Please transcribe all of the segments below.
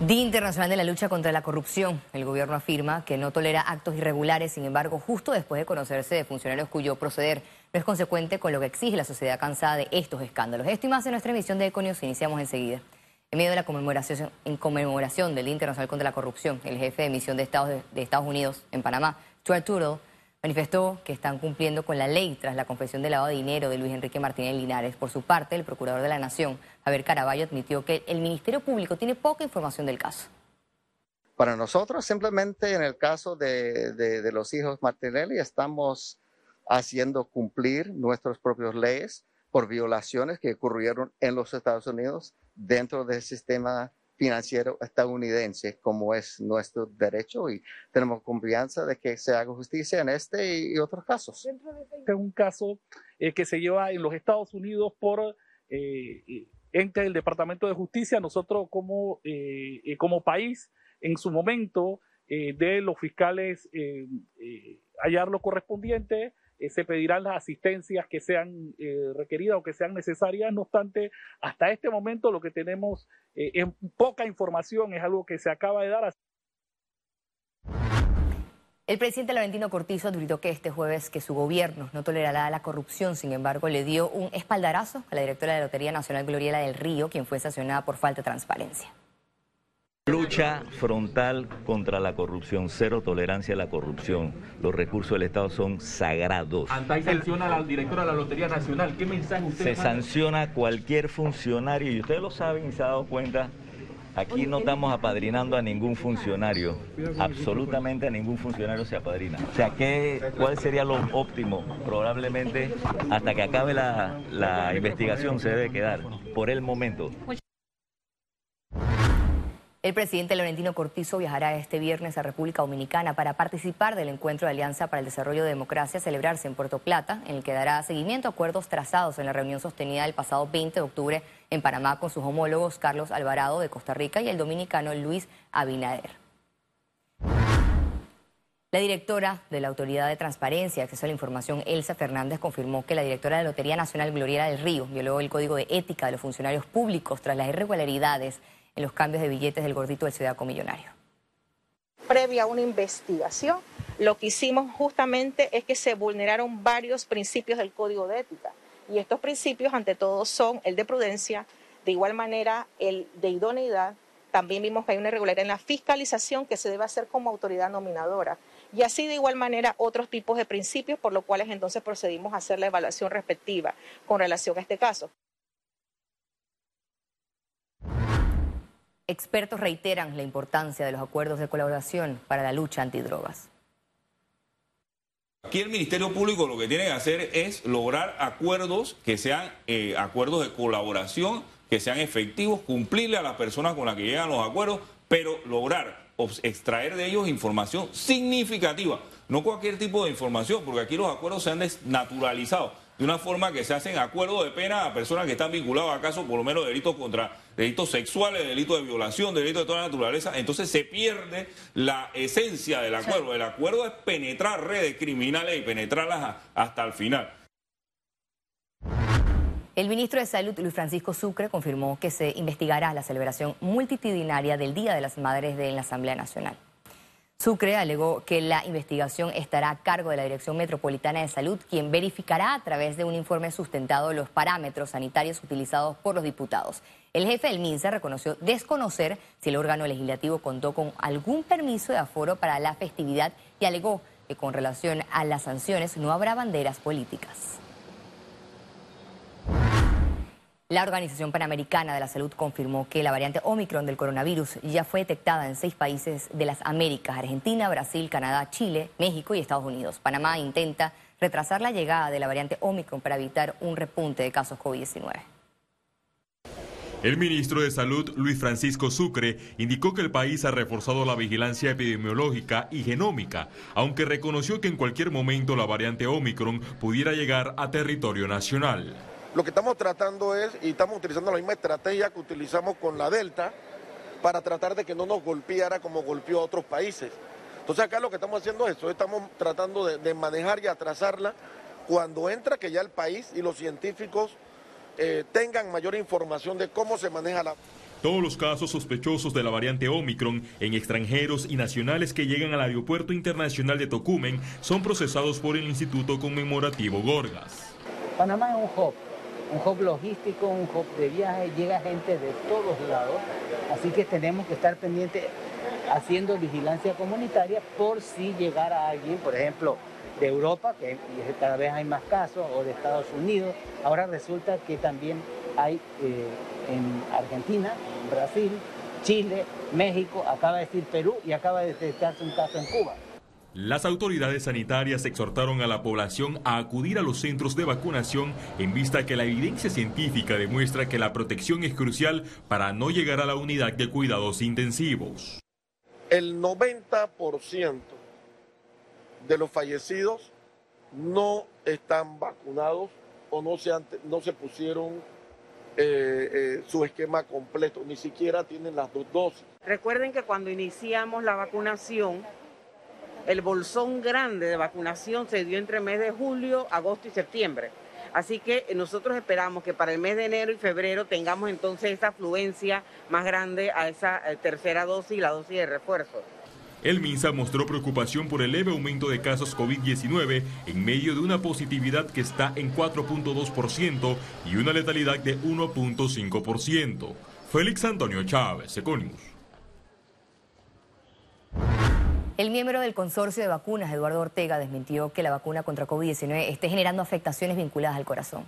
Día Internacional de la Lucha contra la Corrupción. El gobierno afirma que no tolera actos irregulares, sin embargo, justo después de conocerse de funcionarios cuyo proceder no es consecuente con lo que exige la sociedad cansada de estos escándalos. Esto y más en nuestra emisión de Econios iniciamos enseguida. En medio de la conmemoración, del Día Internacional contra la Corrupción, el jefe de misión de Estados, de, Estados Unidos en Panamá, Stuart Turtle, manifestó que están cumpliendo con la ley tras la confesión de lavado de dinero de Luis Enrique Martínez Linares. Por su parte, el procurador de la Nación, Javier Caraballo, admitió que el Ministerio Público tiene poca información del caso. Para nosotros, simplemente en el caso de, los hijos Martinelli, estamos haciendo cumplir nuestras propias leyes por violaciones que ocurrieron en los Estados Unidos dentro del sistema financiero estadounidense, como es nuestro derecho, y tenemos confianza de que se haga justicia en este y, otros casos. Este es un caso eh, que se lleva en los Estados Unidos por eh, ente del Departamento de Justicia. Nosotros como, eh, eh, como país, en su momento, de los fiscales hallar lo correspondiente, eh, se pedirán las asistencias que sean eh, requeridas o que sean necesarias. No obstante, hasta este momento lo que tenemos eh, es poca información, es algo que se acaba de dar. El presidente Laurentino Cortizo advirtió que este jueves que su gobierno no tolerará la corrupción, sin embargo, le dio un espaldarazo a la directora de la Lotería Nacional Gloriela del Río, quien fue sancionada por falta de transparencia. Lucha frontal contra la corrupción, cero tolerancia a la corrupción. Los recursos del Estado son sagrados. Antay sanciona a la directora de la Lotería Nacional. ¿Qué mensaje usted Se sanciona a cualquier funcionario y ustedes lo saben y se han dado cuenta. Aquí no estamos apadrinando a ningún funcionario, absolutamente a ningún funcionario se apadrina. O sea, ¿qué, ¿cuál sería lo óptimo? Probablemente hasta que acabe la, la investigación se debe quedar por el momento. El presidente Laurentino Cortizo viajará este viernes a República Dominicana para participar del encuentro de Alianza para el Desarrollo de Democracia celebrarse en Puerto Plata, en el que dará seguimiento a acuerdos trazados en la reunión sostenida el pasado 20 de octubre en Panamá con sus homólogos Carlos Alvarado de Costa Rica y el dominicano Luis Abinader. La directora de la Autoridad de Transparencia y Acceso a la Información, Elsa Fernández, confirmó que la directora de la Lotería Nacional Gloriera del Río violó el Código de Ética de los Funcionarios Públicos tras las irregularidades en los cambios de billetes del gordito del Ciudadano Millonario. Previa a una investigación, lo que hicimos justamente es que se vulneraron varios principios del Código de Ética. Y estos principios, ante todo, son el de prudencia, de igual manera el de idoneidad. También vimos que hay una irregularidad en la fiscalización que se debe hacer como autoridad nominadora. Y así de igual manera otros tipos de principios por los cuales entonces procedimos a hacer la evaluación respectiva con relación a este caso. Expertos reiteran la importancia de los acuerdos de colaboración para la lucha antidrogas. Aquí el Ministerio Público lo que tiene que hacer es lograr acuerdos que sean eh, acuerdos de colaboración, que sean efectivos, cumplirle a las personas con las que llegan los acuerdos, pero lograr extraer de ellos información significativa, no cualquier tipo de información, porque aquí los acuerdos se han desnaturalizado de una forma que se hacen acuerdos de pena a personas que están vinculadas a casos, por lo menos, delitos contra delitos sexuales, delitos de violación, delitos de toda naturaleza. Entonces se pierde la esencia del acuerdo. El acuerdo es penetrar redes criminales y penetrarlas hasta el final. El ministro de Salud, Luis Francisco Sucre, confirmó que se investigará la celebración multitudinaria del Día de las Madres de la Asamblea Nacional. Sucre alegó que la investigación estará a cargo de la Dirección Metropolitana de Salud, quien verificará a través de un informe sustentado los parámetros sanitarios utilizados por los diputados. El jefe del MINSA reconoció desconocer si el órgano legislativo contó con algún permiso de aforo para la festividad y alegó que con relación a las sanciones no habrá banderas políticas. La Organización Panamericana de la Salud confirmó que la variante Omicron del coronavirus ya fue detectada en seis países de las Américas, Argentina, Brasil, Canadá, Chile, México y Estados Unidos. Panamá intenta retrasar la llegada de la variante Omicron para evitar un repunte de casos COVID-19. El ministro de Salud, Luis Francisco Sucre, indicó que el país ha reforzado la vigilancia epidemiológica y genómica, aunque reconoció que en cualquier momento la variante Omicron pudiera llegar a territorio nacional. Lo que estamos tratando es, y estamos utilizando la misma estrategia que utilizamos con la Delta, para tratar de que no nos golpeara como golpeó a otros países. Entonces acá lo que estamos haciendo es eso, estamos tratando de, manejar y atrasarla cuando entra que ya el país y los científicos eh, tengan mayor información de cómo se maneja la... Todos los casos sospechosos de la variante Omicron en extranjeros y nacionales que llegan al Aeropuerto Internacional de Tocumen son procesados por el Instituto Conmemorativo Gorgas. Panamá es un hub, un hub logístico, un hub de viaje, llega gente de todos lados, así que tenemos que estar pendientes haciendo vigilancia comunitaria por si llegara alguien, por ejemplo, de Europa, que cada vez hay más casos, o de Estados Unidos. Ahora resulta que también hay eh, en Argentina, Brasil, Chile, México, acaba de decir Perú y acaba de detectarse un caso en Cuba. Las autoridades sanitarias exhortaron a la población a acudir a los centros de vacunación en vista que la evidencia científica demuestra que la protección es crucial para no llegar a la unidad de cuidados intensivos. El 90% de los fallecidos no están vacunados o no se, no se pusieron eh, eh, su esquema completo, ni siquiera tienen las dos dosis. Recuerden que cuando iniciamos la vacunación, el bolsón grande de vacunación se dio entre el mes de julio, agosto y septiembre. Así que nosotros esperamos que para el mes de enero y febrero tengamos entonces esa afluencia más grande a esa eh, tercera dosis y la dosis de refuerzo. El MINSA mostró preocupación por el leve aumento de casos COVID-19 en medio de una positividad que está en 4.2% y una letalidad de 1.5%. Félix Antonio Chávez, Econimus. El miembro del consorcio de vacunas, Eduardo Ortega, desmintió que la vacuna contra COVID-19 esté generando afectaciones vinculadas al corazón.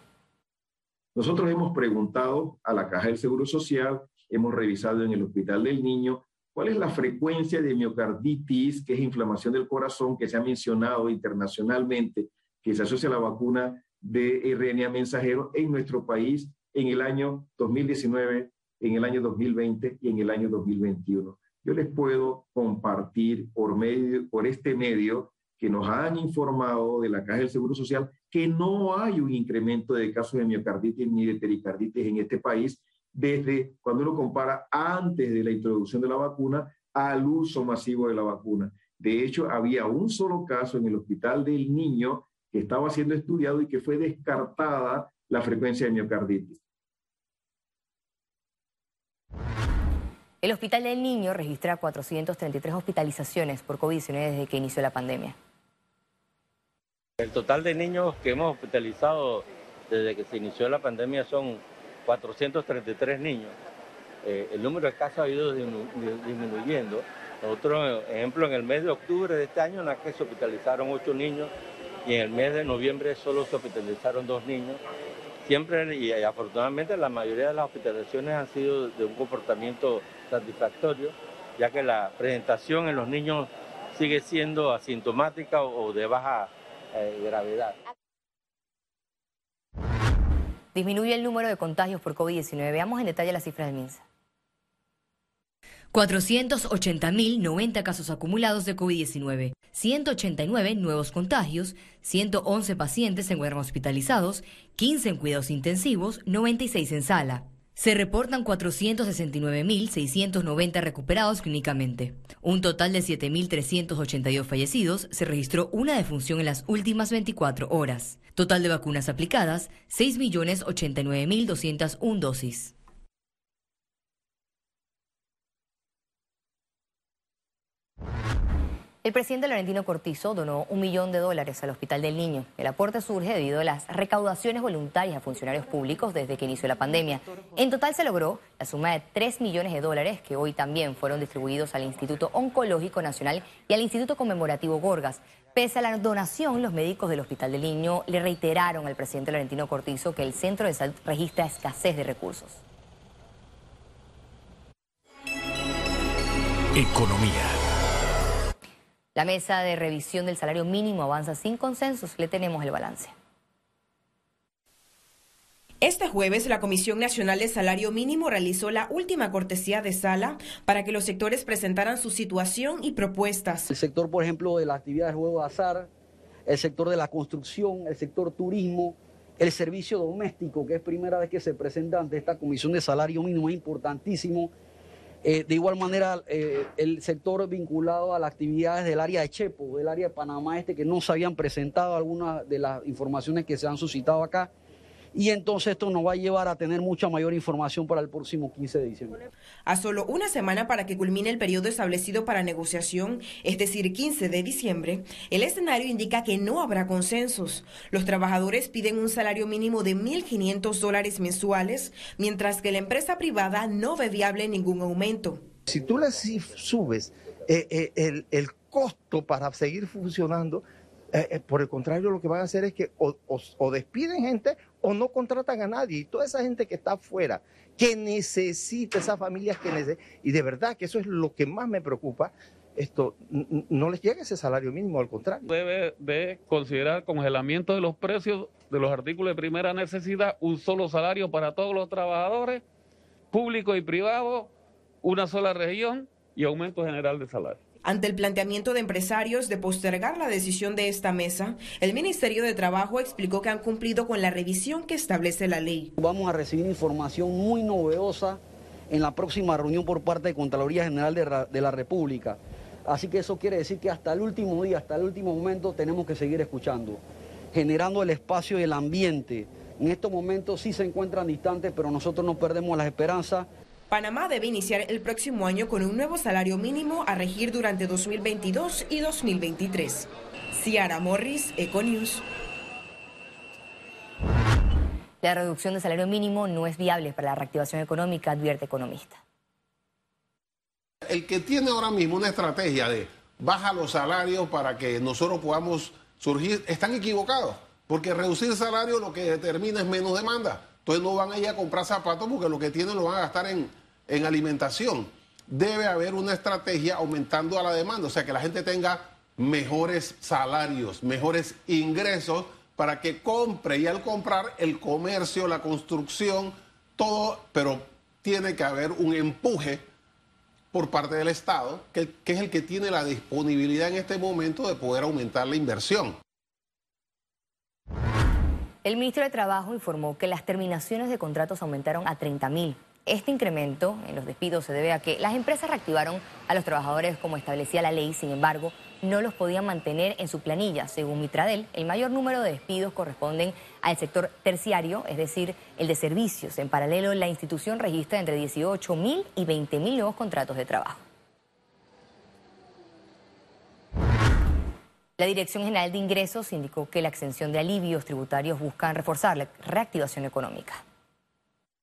Nosotros hemos preguntado a la Caja del Seguro Social, hemos revisado en el Hospital del Niño ¿Cuál es la frecuencia de miocarditis, que es inflamación del corazón, que se ha mencionado internacionalmente, que se asocia a la vacuna de RNA mensajero en nuestro país en el año 2019, en el año 2020 y en el año 2021? Yo les puedo compartir por, medio, por este medio que nos han informado de la Caja del Seguro Social que no hay un incremento de casos de miocarditis ni de pericarditis en este país desde cuando uno compara antes de la introducción de la vacuna al uso masivo de la vacuna. De hecho, había un solo caso en el hospital del niño que estaba siendo estudiado y que fue descartada la frecuencia de miocarditis. El Hospital del Niño registra 433 hospitalizaciones por COVID-19 desde que inició la pandemia. El total de niños que hemos hospitalizado desde que se inició la pandemia son 433 niños. Eh, el número de casos ha ido disminuyendo. Nosotros, ejemplo, en el mes de octubre de este año, en la que se hospitalizaron 8 niños y en el mes de noviembre solo se hospitalizaron 2 niños. Siempre y afortunadamente la mayoría de las hospitalizaciones han sido de un comportamiento satisfactorio, ya que la presentación en los niños sigue siendo asintomática o de baja eh, gravedad. Disminuye el número de contagios por COVID-19. Veamos en detalle las cifras del MINSA. 480.090 casos acumulados de COVID-19, 189 nuevos contagios, 111 pacientes se encuentran hospitalizados, 15 en cuidados intensivos, 96 en sala. Se reportan 469.690 recuperados clínicamente. Un total de 7.382 fallecidos. Se registró una defunción en las últimas 24 horas. Total de vacunas aplicadas, 6.089.201 dosis. El presidente Laurentino Cortizo donó un millón de dólares al Hospital del Niño. El aporte surge debido a las recaudaciones voluntarias a funcionarios públicos desde que inició la pandemia. En total se logró la suma de 3 millones de dólares que hoy también fueron distribuidos al Instituto Oncológico Nacional y al Instituto Conmemorativo Gorgas. Pese a la donación, los médicos del Hospital del Niño le reiteraron al presidente Laurentino Cortizo que el centro de salud registra escasez de recursos. Economía. La mesa de revisión del salario mínimo avanza sin consensos. Le tenemos el balance. Este jueves, la Comisión Nacional de Salario Mínimo realizó la última cortesía de sala para que los sectores presentaran su situación y propuestas. El sector, por ejemplo, de la actividad de juego de azar, el sector de la construcción, el sector turismo, el servicio doméstico, que es primera vez que se presenta ante esta Comisión de Salario Mínimo, es importantísimo eh, de igual manera, eh, el sector vinculado a las actividades del área de Chepo, del área de Panamá Este, que no se habían presentado algunas de las informaciones que se han suscitado acá. Y entonces esto nos va a llevar a tener mucha mayor información para el próximo 15 de diciembre. A solo una semana para que culmine el periodo establecido para negociación, es decir, 15 de diciembre, el escenario indica que no habrá consensos. Los trabajadores piden un salario mínimo de 1.500 dólares mensuales, mientras que la empresa privada no ve viable ningún aumento. Si tú le subes eh, eh, el, el costo para seguir funcionando, eh, eh, por el contrario, lo que van a hacer es que o, despiden gente o no contratan a nadie. Y toda esa gente que está afuera, que necesita, esas familias que necesitan, y de verdad que eso es lo que más me preocupa, esto no les llega ese salario mínimo, al contrario. Debe de considerar congelamiento de los precios de los artículos de primera necesidad, un solo salario para todos los trabajadores, público y privado, una sola región y aumento general de salario. Ante el planteamiento de empresarios de postergar la decisión de esta mesa, el Ministerio de Trabajo explicó que han cumplido con la revisión que establece la ley. Vamos a recibir información muy novedosa en la próxima reunión por parte de Contraloría General de, la República. Así que eso quiere decir que hasta el último día, hasta el último momento tenemos que seguir escuchando, generando el espacio y el ambiente. En estos momentos sí se encuentran distantes, pero nosotros no perdemos las esperanzas Panamá debe iniciar el próximo año con un nuevo salario mínimo a regir durante 2022 y 2023. Ciara Morris, Econews. La reducción del salario mínimo no es viable para la reactivación económica, advierte economista. El que tiene ahora mismo una estrategia de baja los salarios para que nosotros podamos surgir, están equivocados, porque reducir salario lo que determina es menos demanda. Entonces no van a ir a comprar zapatos porque lo que tienen lo van a gastar en, en alimentación. Debe haber una estrategia aumentando a la demanda, o sea, que la gente tenga mejores salarios, mejores ingresos para que compre y al comprar el comercio, la construcción, todo, pero tiene que haber un empuje por parte del Estado, que, que, es el que tiene la disponibilidad en este momento de poder aumentar la inversión. El ministro de Trabajo informó que las terminaciones de contratos aumentaron a 30 mil. Este incremento en los despidos se debe a que las empresas reactivaron a los trabajadores como establecía la ley, sin embargo, no los podían mantener en su planilla. Según Mitradel, el mayor número de despidos corresponden al sector terciario, es decir, el de servicios. En paralelo, la institución registra entre 18 mil y 20 mil nuevos contratos de trabajo. La Dirección General de Ingresos indicó que la exención de alivios tributarios busca reforzar la reactivación económica.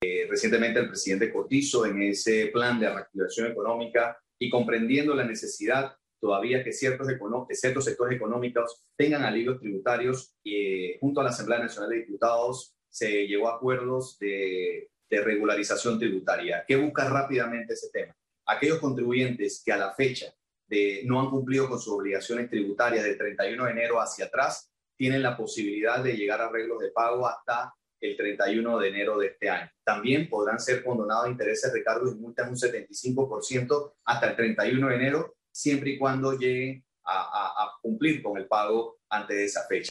Eh, recientemente el presidente Cortizo en ese plan de reactivación económica y comprendiendo la necesidad todavía que ciertos, sectores económicos tengan alivios tributarios, eh, junto a la Asamblea Nacional de Diputados se llegó a acuerdos de, de regularización tributaria. ¿Qué busca rápidamente ese tema? Aquellos contribuyentes que a la fecha de, no han cumplido con sus obligaciones tributarias del 31 de enero hacia atrás, tienen la posibilidad de llegar a arreglos de pago hasta el 31 de enero de este año. También podrán ser condonados intereses, recargos y multas un 75% hasta el 31 de enero, siempre y cuando lleguen a, cumplir con el pago antes de esa fecha.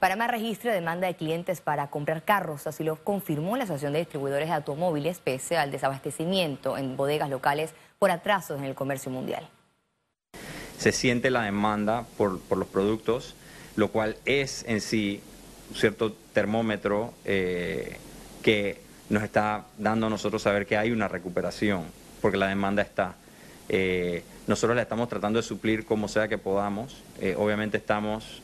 Para más registro demanda de clientes para comprar carros, así lo confirmó la Asociación de Distribuidores de Automóviles, pese al desabastecimiento en bodegas locales por atrasos en el comercio mundial. Se siente la demanda por, por los productos, lo cual es en sí cierto termómetro eh, que nos está dando a nosotros saber que hay una recuperación, porque la demanda está. Eh, nosotros la estamos tratando de suplir como sea que podamos. Eh, obviamente estamos,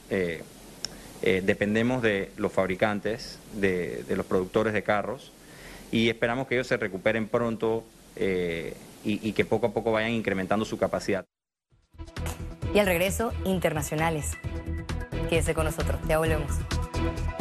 dependemos de los fabricantes, de, los productores de carros, y esperamos que ellos se recuperen pronto y, y que poco a poco vayan incrementando su capacidad. Y al regreso, internacionales. Quédese con nosotros, ya volvemos. Thank you.